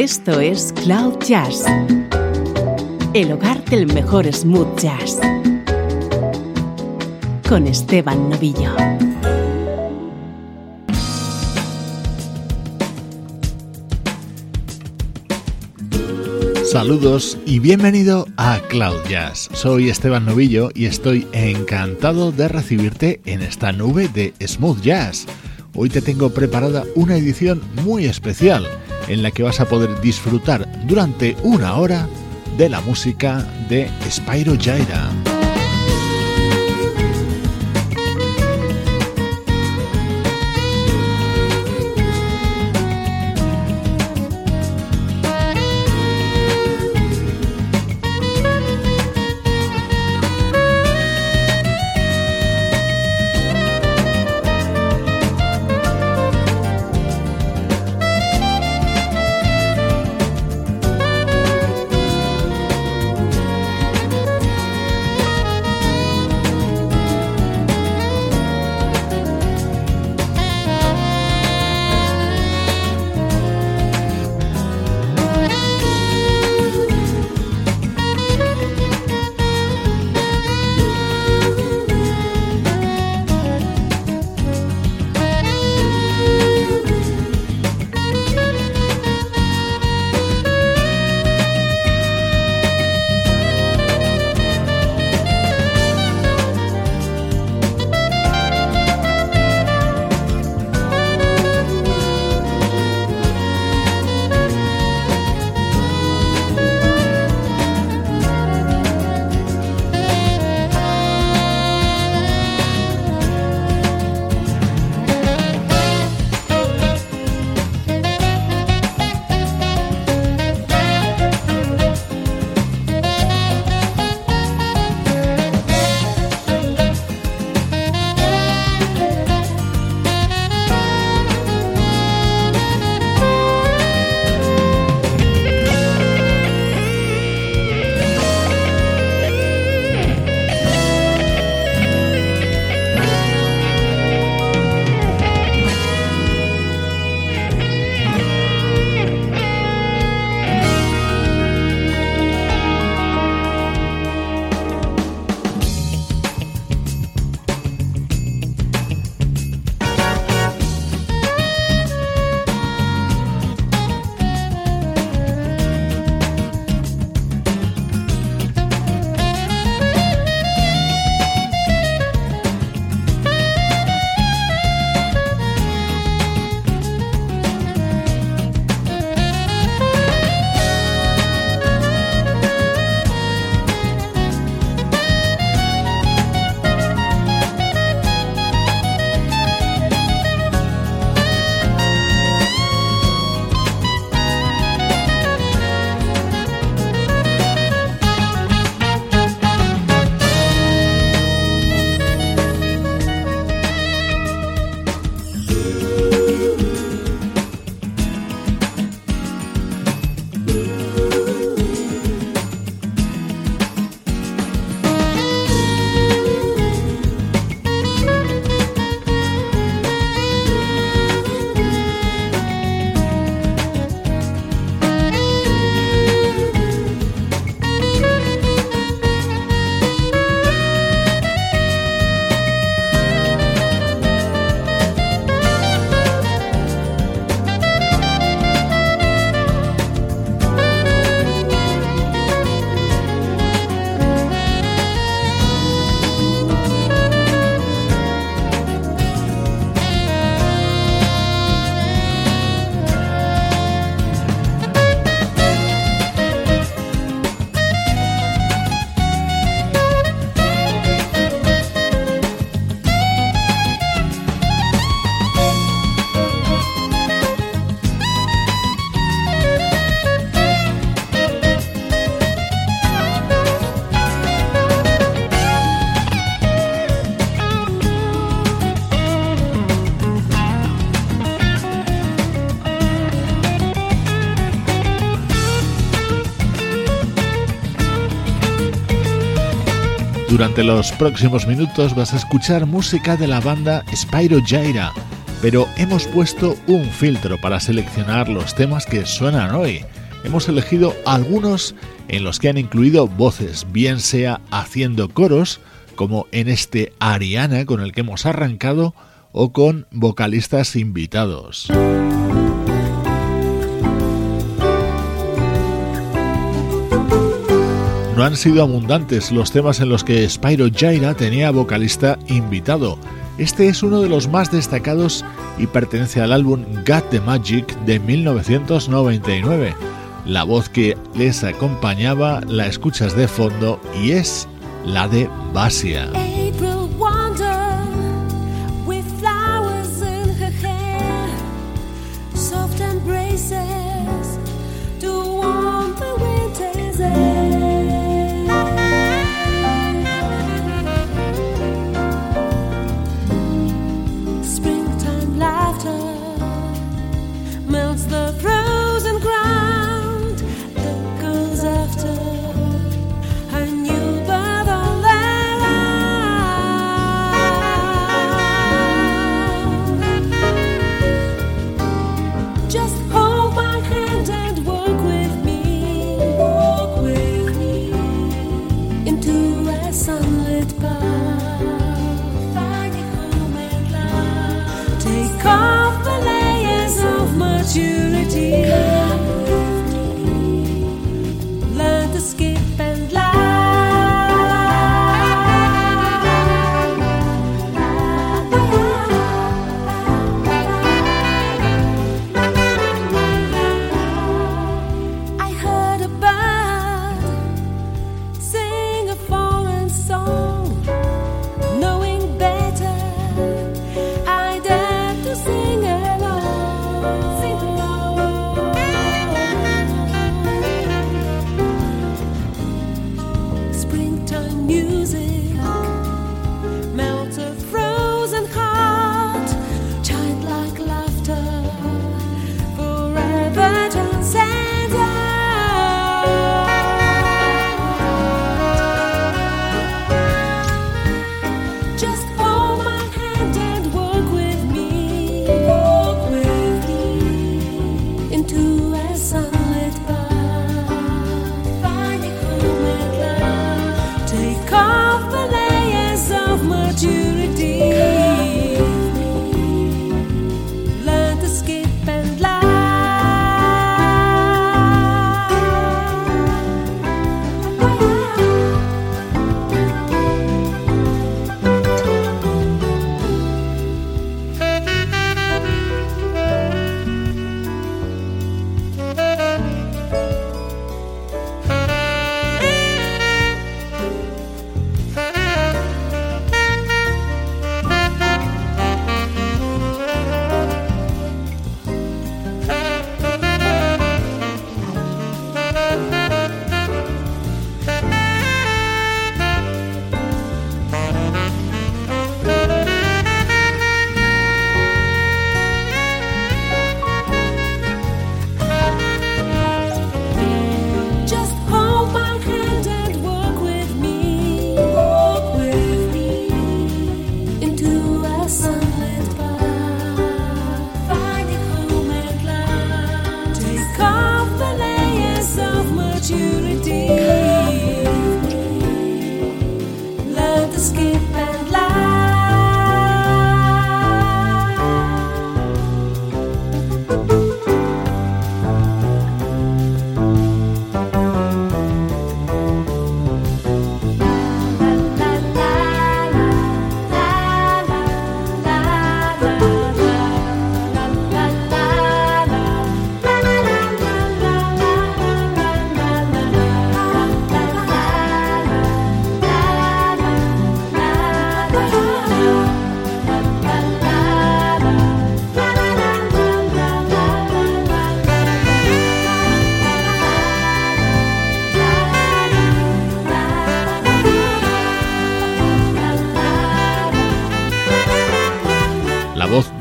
Esto es Cloud Jazz, el hogar del mejor smooth jazz, con Esteban Novillo. Saludos y bienvenido a Cloud Jazz. Soy Esteban Novillo y estoy encantado de recibirte en esta nube de smooth jazz. Hoy te tengo preparada una edición muy especial en la que vas a poder disfrutar durante una hora de la música de Spyro Jaira. Durante los próximos minutos vas a escuchar música de la banda Spyro Jaira, pero hemos puesto un filtro para seleccionar los temas que suenan hoy. Hemos elegido algunos en los que han incluido voces, bien sea haciendo coros, como en este Ariana con el que hemos arrancado, o con vocalistas invitados. No han sido abundantes los temas en los que Spyro Jaira tenía vocalista invitado. Este es uno de los más destacados y pertenece al álbum Got the Magic de 1999. La voz que les acompañaba la escuchas de fondo y es la de Basia.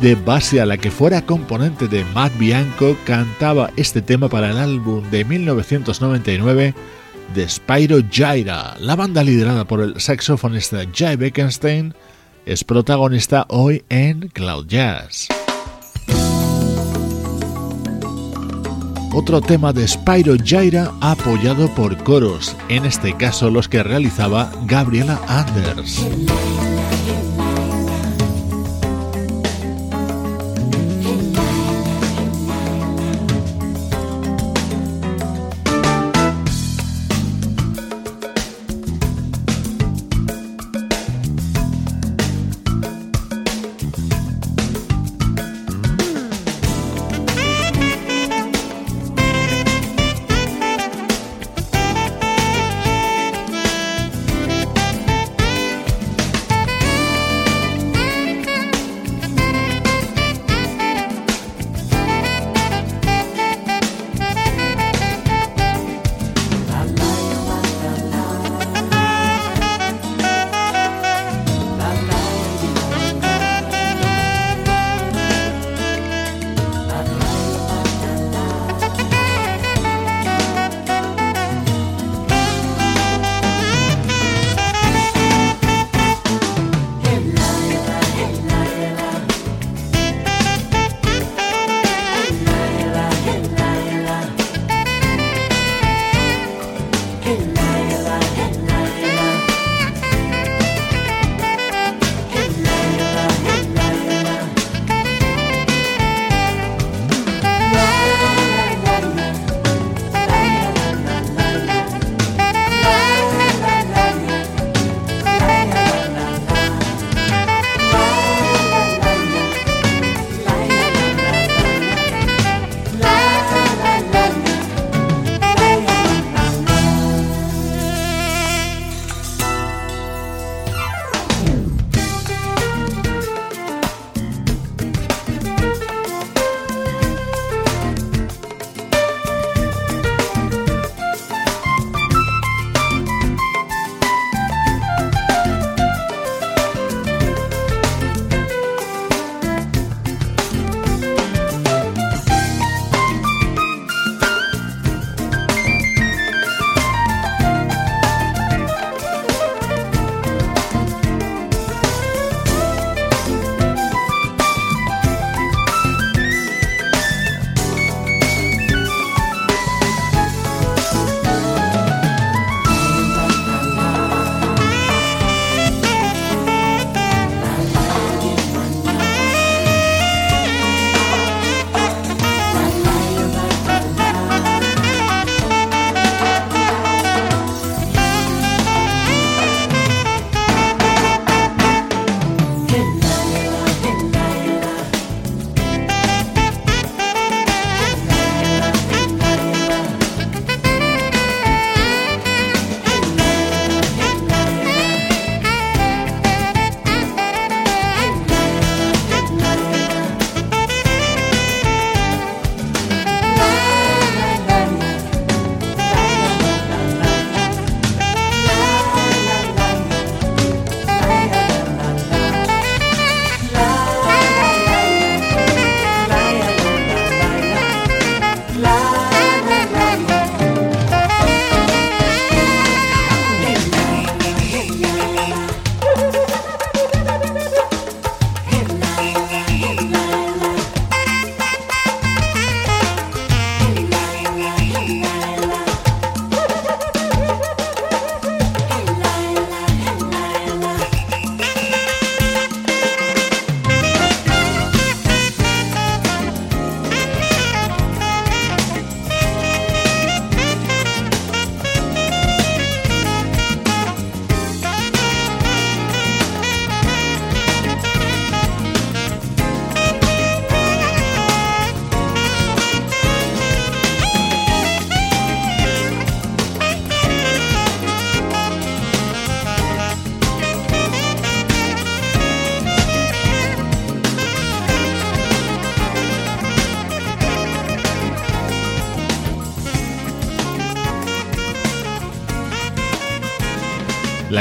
de base a la que fuera componente de Matt Bianco, cantaba este tema para el álbum de 1999 de Spyro Gyra. La banda liderada por el saxofonista Jay Bekenstein es protagonista hoy en Cloud Jazz. Otro tema de Spyro Gyra apoyado por coros, en este caso los que realizaba Gabriela Anders.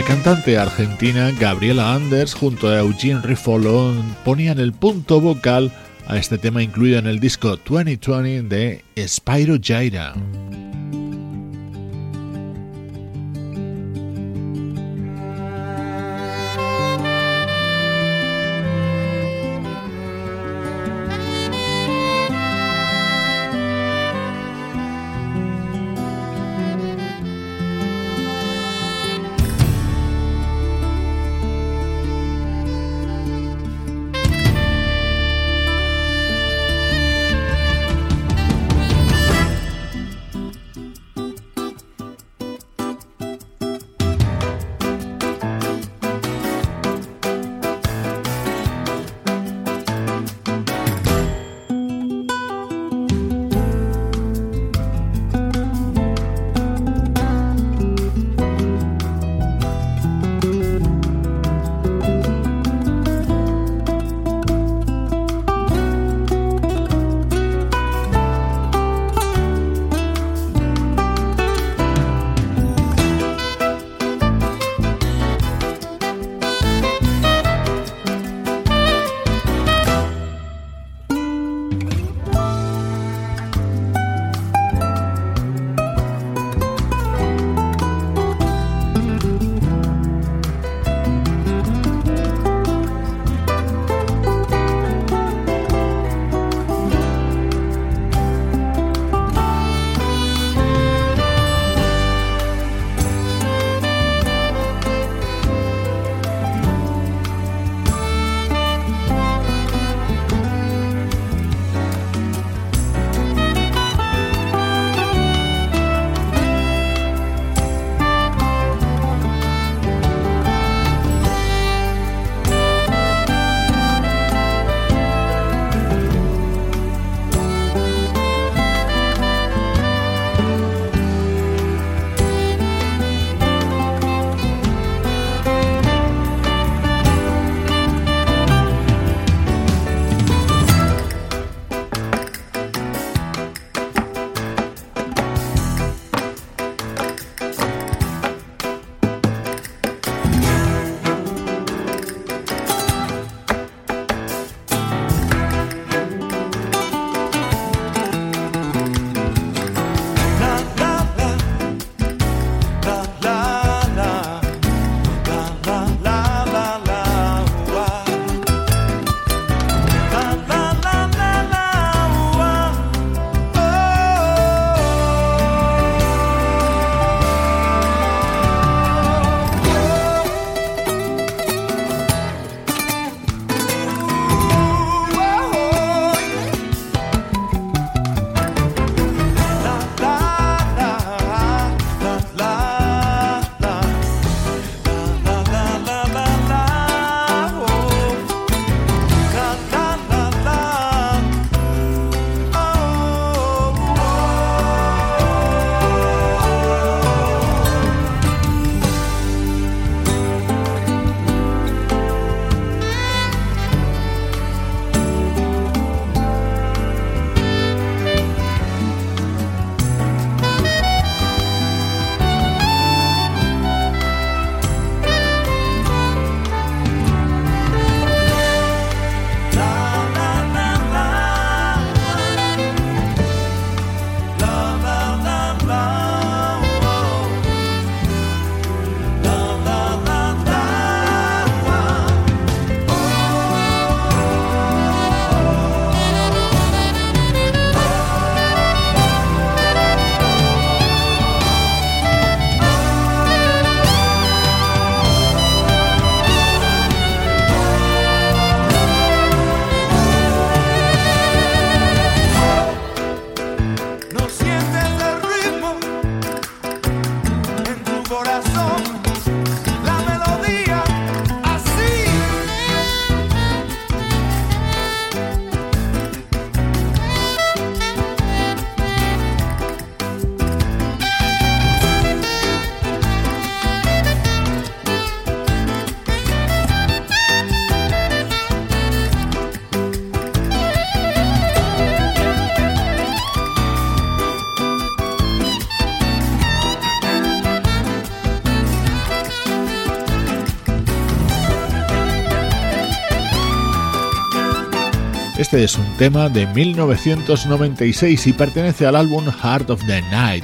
Cantante argentina Gabriela Anders junto a Eugene Rifolon ponían el punto vocal a este tema incluido en el disco 2020 de Spyro Gyra. Este es un tema de 1996 y pertenece al álbum Heart of the Night.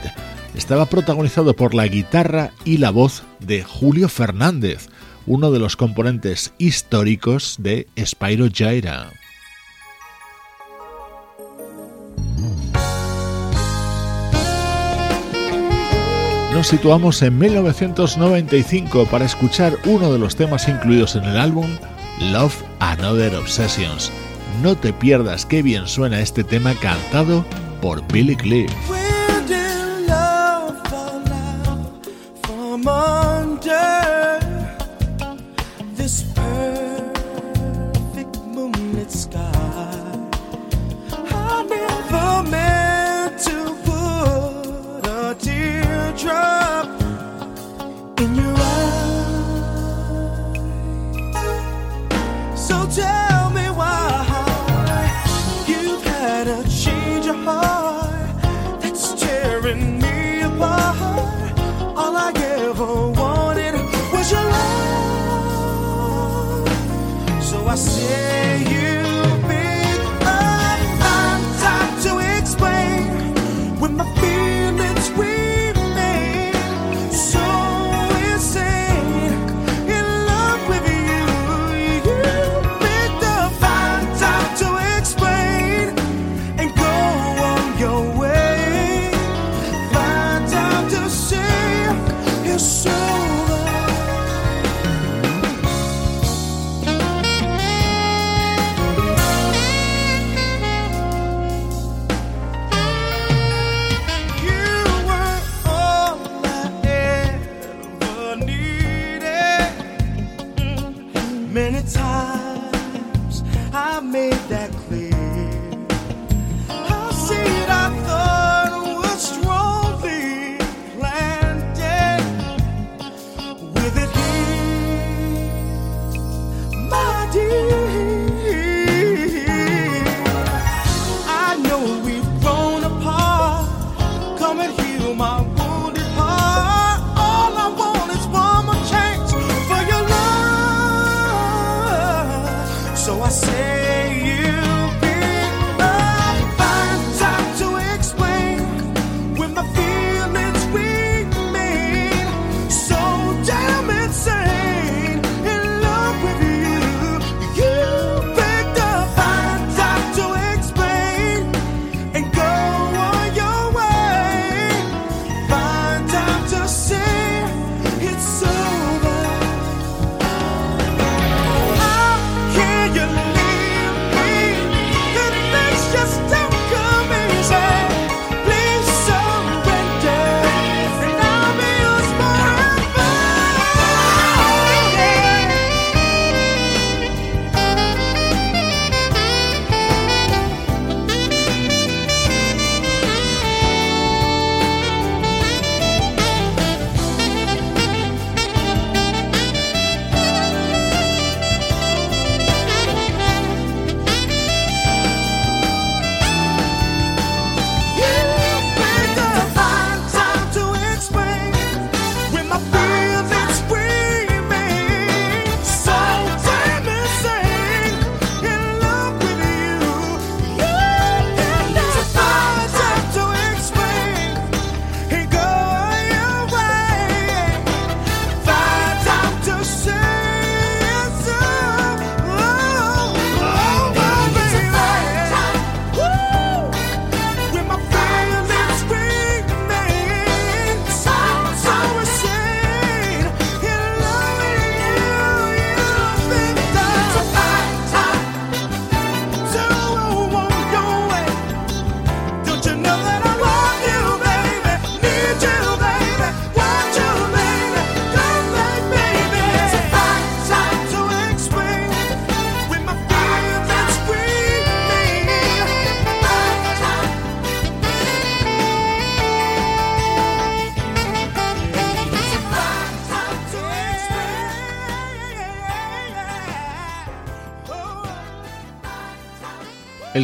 Estaba protagonizado por la guitarra y la voz de Julio Fernández, uno de los componentes históricos de Spyro Gyra. Nos situamos en 1995 para escuchar uno de los temas incluidos en el álbum Love Another Obsessions. No te pierdas qué bien suena este tema cantado por Billy Cliff.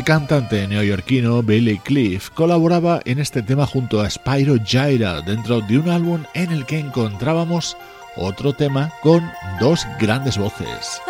Cantante neoyorquino Billy Cliff colaboraba en este tema junto a Spyro Gyra dentro de un álbum en el que encontrábamos otro tema con dos grandes voces.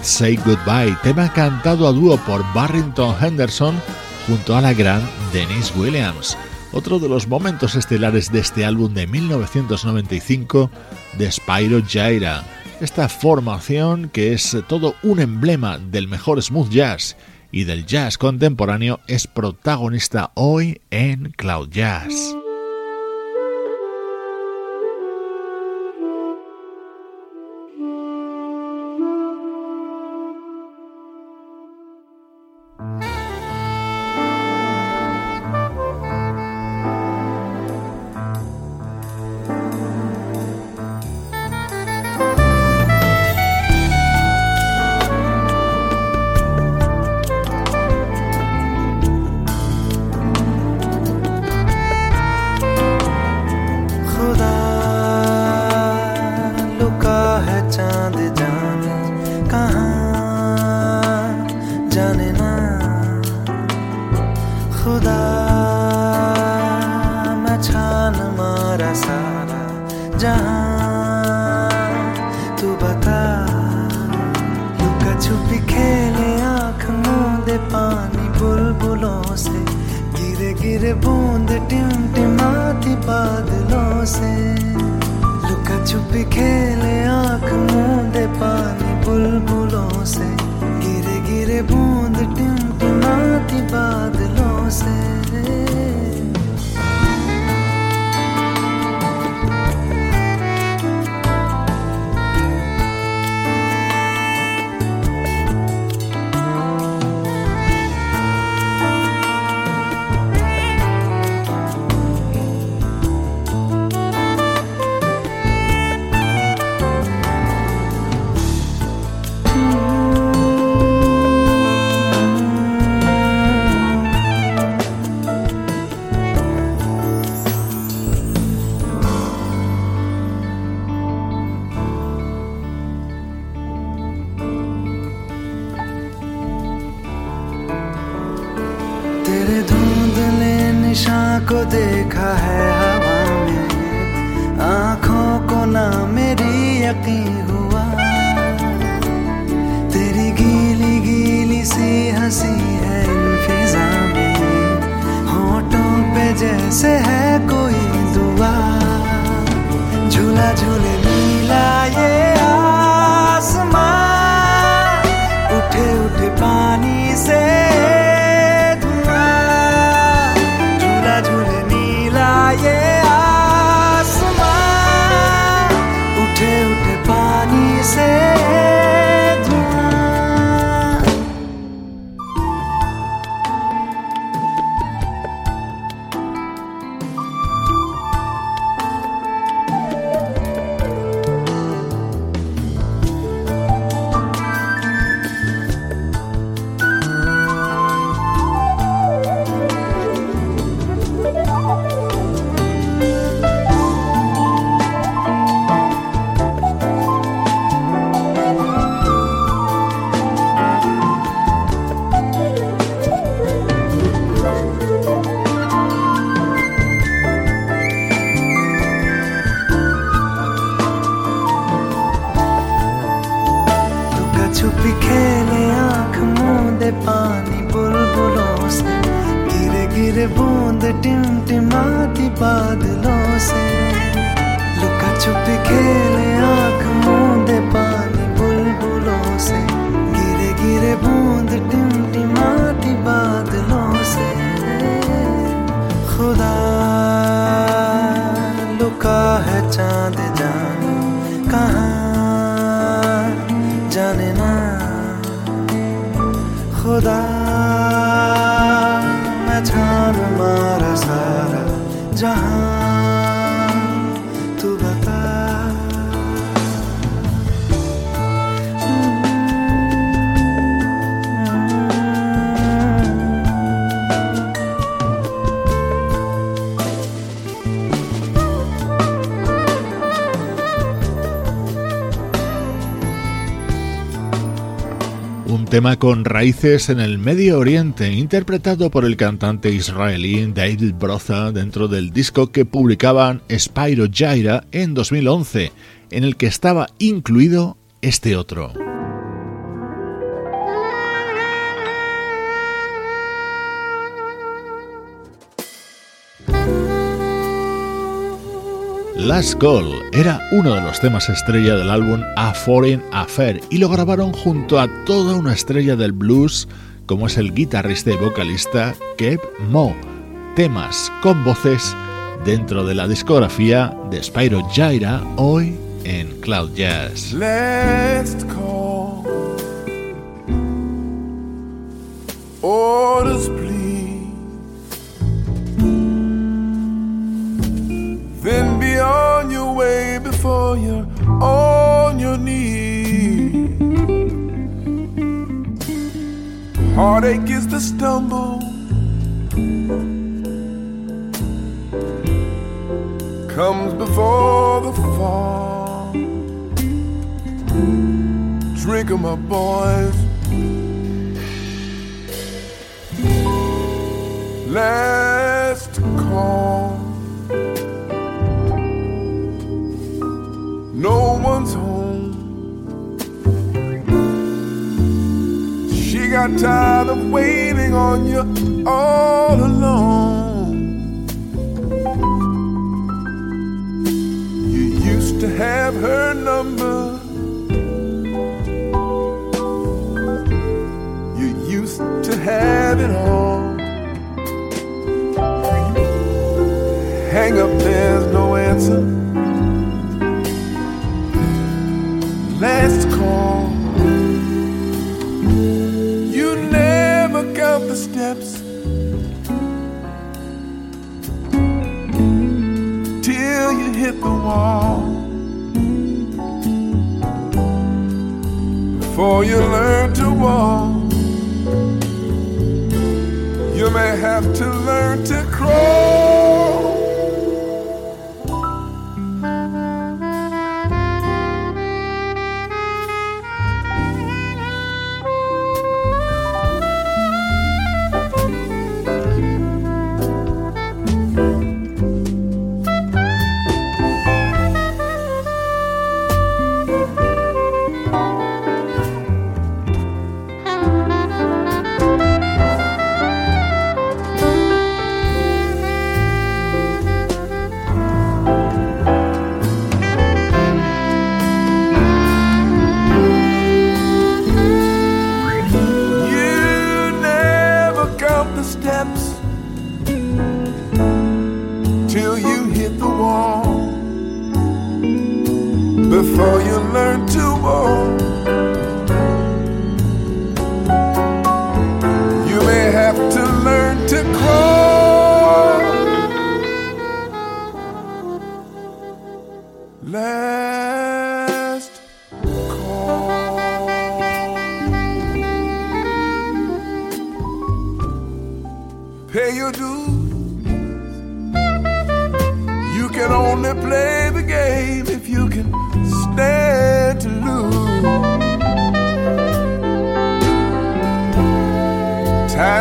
Say Goodbye, tema cantado a dúo por Barrington Henderson junto a la gran Denise Williams, otro de los momentos estelares de este álbum de 1995 de Spyro Gyra. Esta formación que es todo un emblema del mejor smooth jazz y del jazz contemporáneo es protagonista hoy en Cloud Jazz. became con raíces en el Medio Oriente, interpretado por el cantante israelí David Broza dentro del disco que publicaban Spyro Gyra en 2011, en el que estaba incluido este otro. Last Call era uno de los temas estrella del álbum A Foreign Affair y lo grabaron junto a toda una estrella del blues como es el guitarrista y vocalista Kev Mo. Temas con voces dentro de la discografía de Spyro Gyra hoy en Cloud Jazz. Call. You're on your knees. Heartache is the stumble. Comes before the fall. Drink Drink 'em up, boys. last call. No one's home. She got tired of waiting on you all alone. You used to have her number. You used to have it all. hang up, there's no answer. Last call. You never count the steps till you hit the wall. Before you learn to walk, you may have to learn to crawl.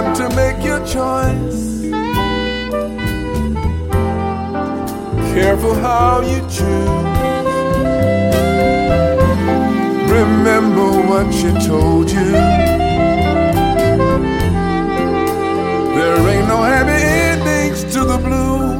Time to make your choice. Careful how you choose. Remember what she told you. There ain't no happy endings to the blues.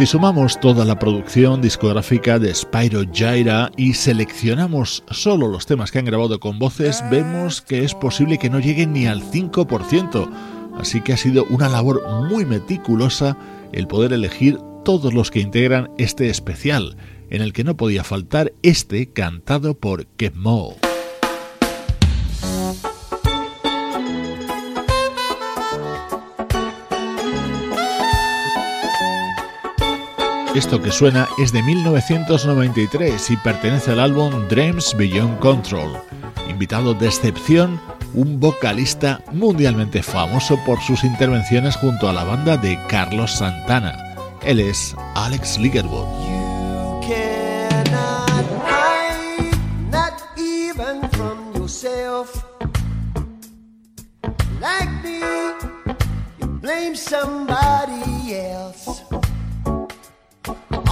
Si sumamos toda la producción discográfica de Spyro Gyra y seleccionamos solo los temas que han grabado con voces, vemos que es posible que no lleguen ni al 5%. Así que ha sido una labor muy meticulosa el poder elegir todos los que integran este especial, en el que no podía faltar este cantado por Kev Moe. Esto que suena es de 1993 y pertenece al álbum Dreams Beyond Control. Invitado de excepción, un vocalista mundialmente famoso por sus intervenciones junto a la banda de Carlos Santana. Él es Alex Ligerwood. Like blame somebody else.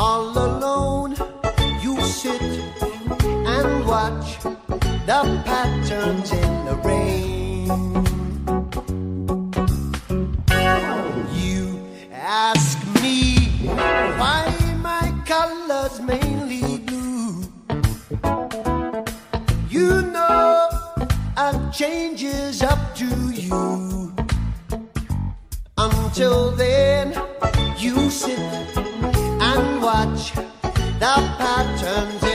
All alone, you sit and watch the patterns in the rain. You ask me why my colors mainly blue. You know a change is up to you. Until then, you sit watch the patterns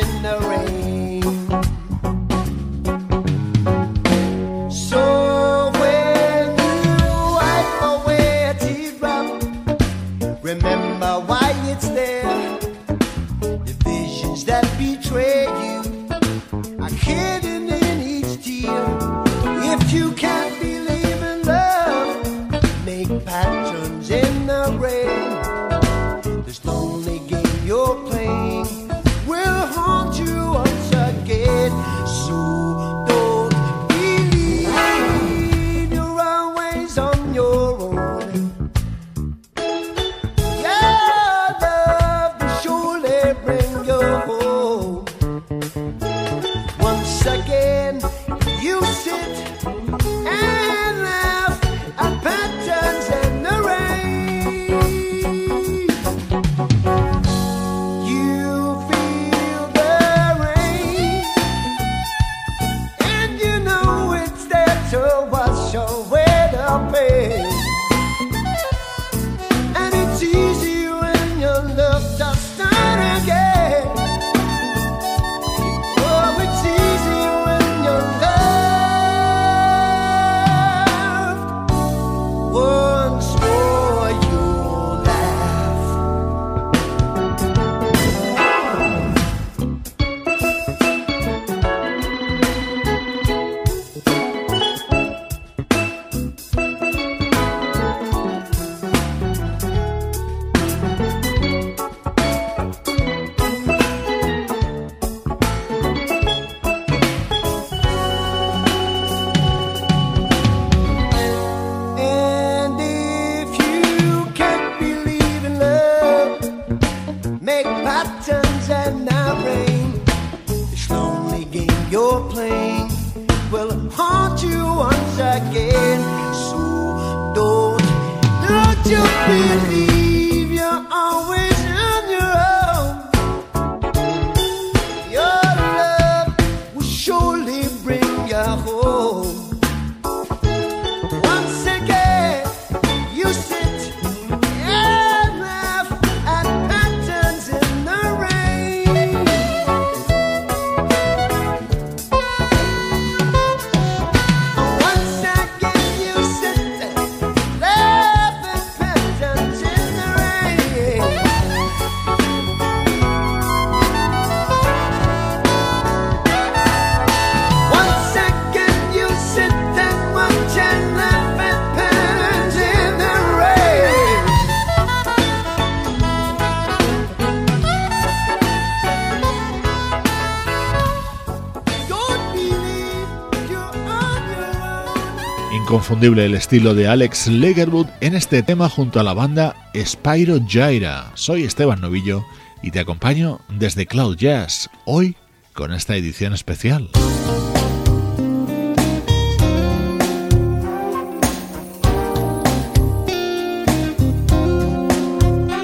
inconfundible el estilo de Alex Legerwood en este tema junto a la banda Spyro Gyra. Soy Esteban Novillo y te acompaño desde Cloud Jazz, hoy con esta edición especial.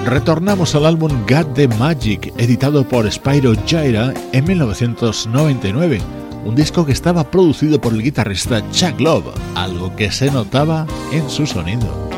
Retornamos al álbum Got the Magic, editado por Spyro Gyra en 1999 un disco que estaba producido por el guitarrista Chuck Love, algo que se notaba en su sonido.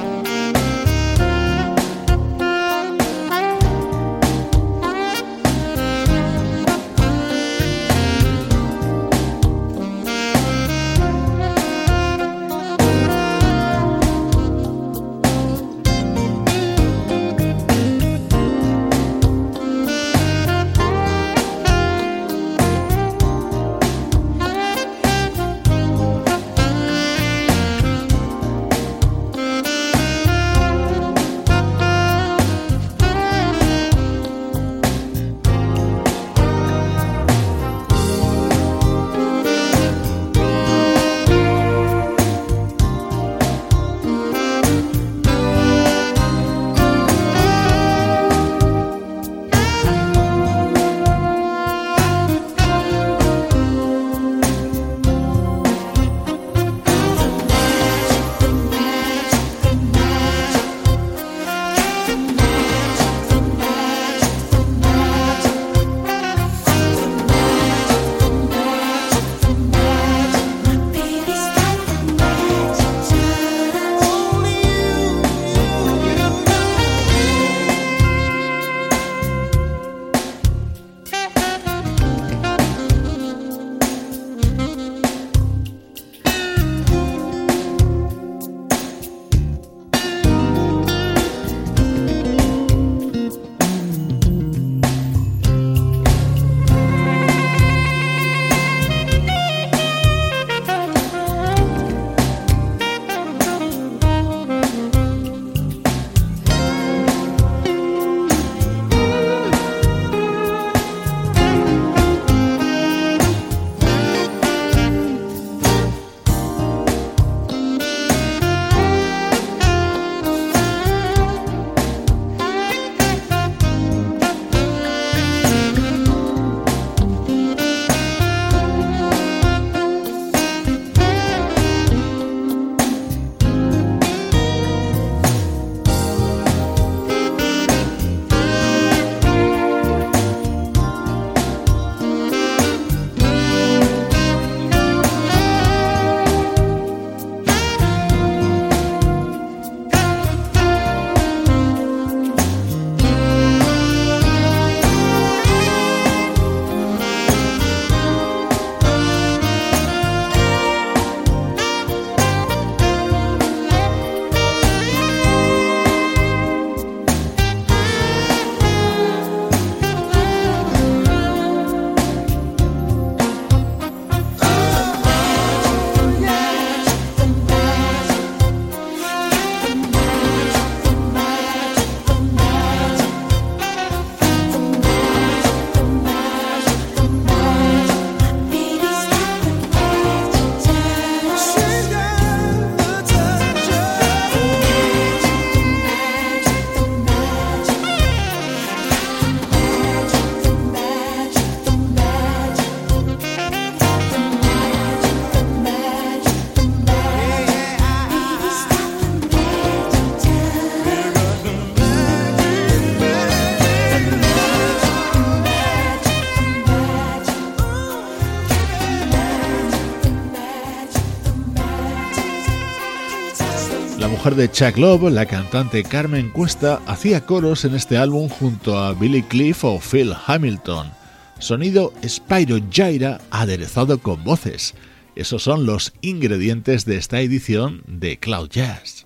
De Chuck Love, la cantante Carmen Cuesta, hacía coros en este álbum junto a Billy Cliff o Phil Hamilton. Sonido Spyro Gyra aderezado con voces. Esos son los ingredientes de esta edición de Cloud Jazz.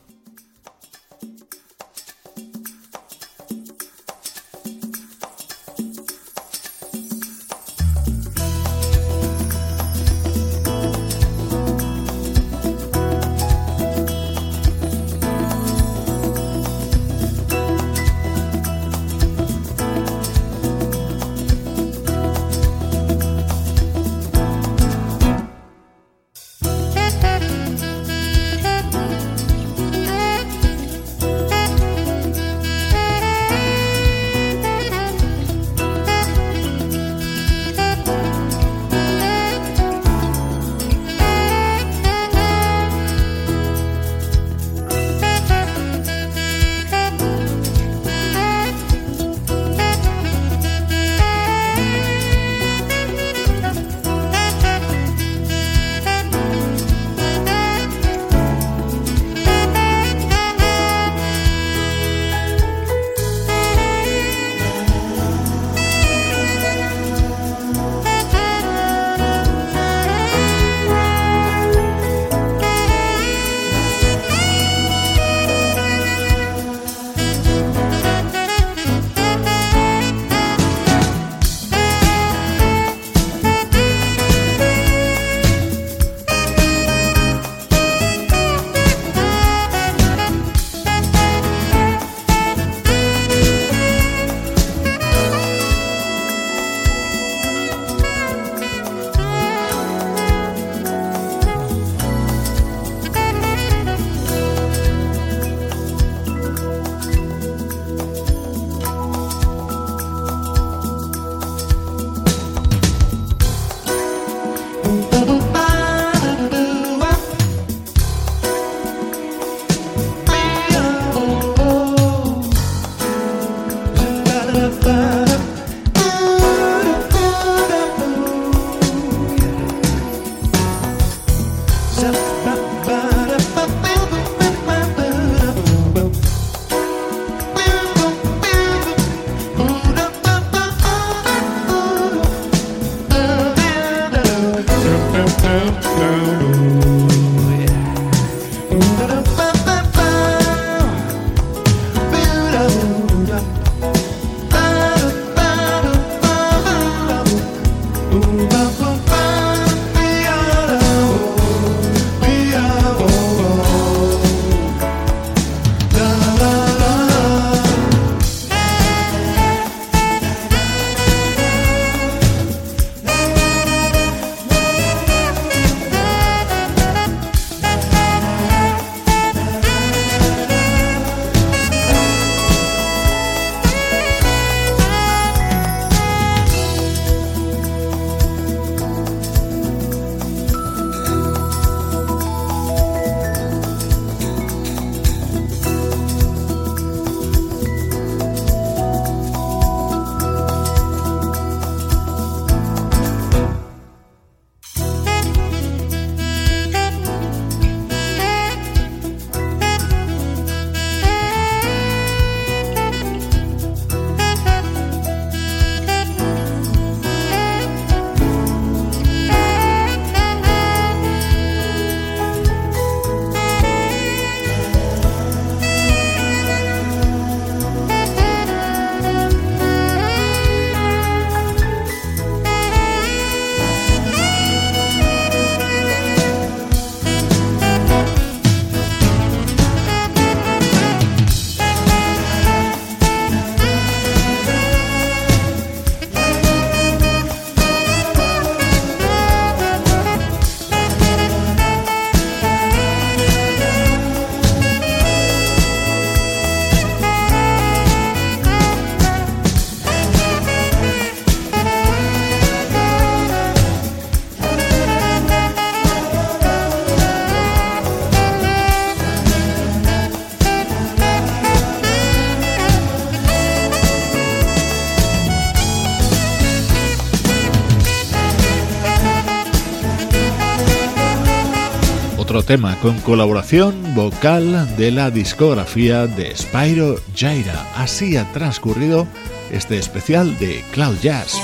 Tema con colaboración vocal de la discografía de Spyro Jaira. Así ha transcurrido este especial de Cloud Jazz.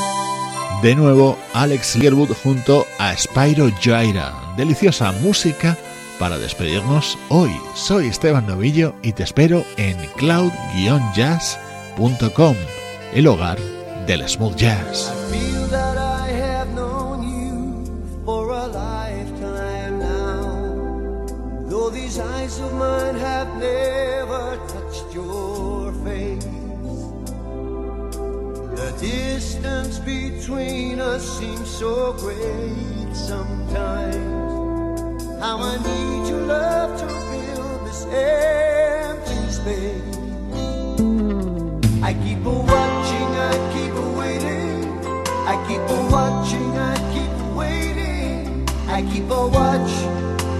De nuevo, Alex Learwood junto a Spyro Jaira. Deliciosa música para despedirnos hoy. Soy Esteban Novillo y te espero en cloud-jazz.com, el hogar del smooth jazz. Eyes of mine have never touched your face. The distance between us seems so great sometimes. How I need your love to fill this empty space. I keep a watching, I keep a waiting. I keep a watching, I keep waiting. I keep a watch,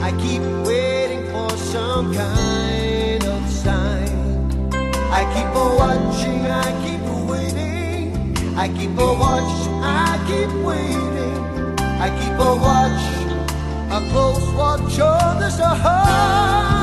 I keep waiting for some kind of sign. I keep a watching, I keep waiting. I keep a watch, I keep waiting. I keep a watch, a close watch on this heart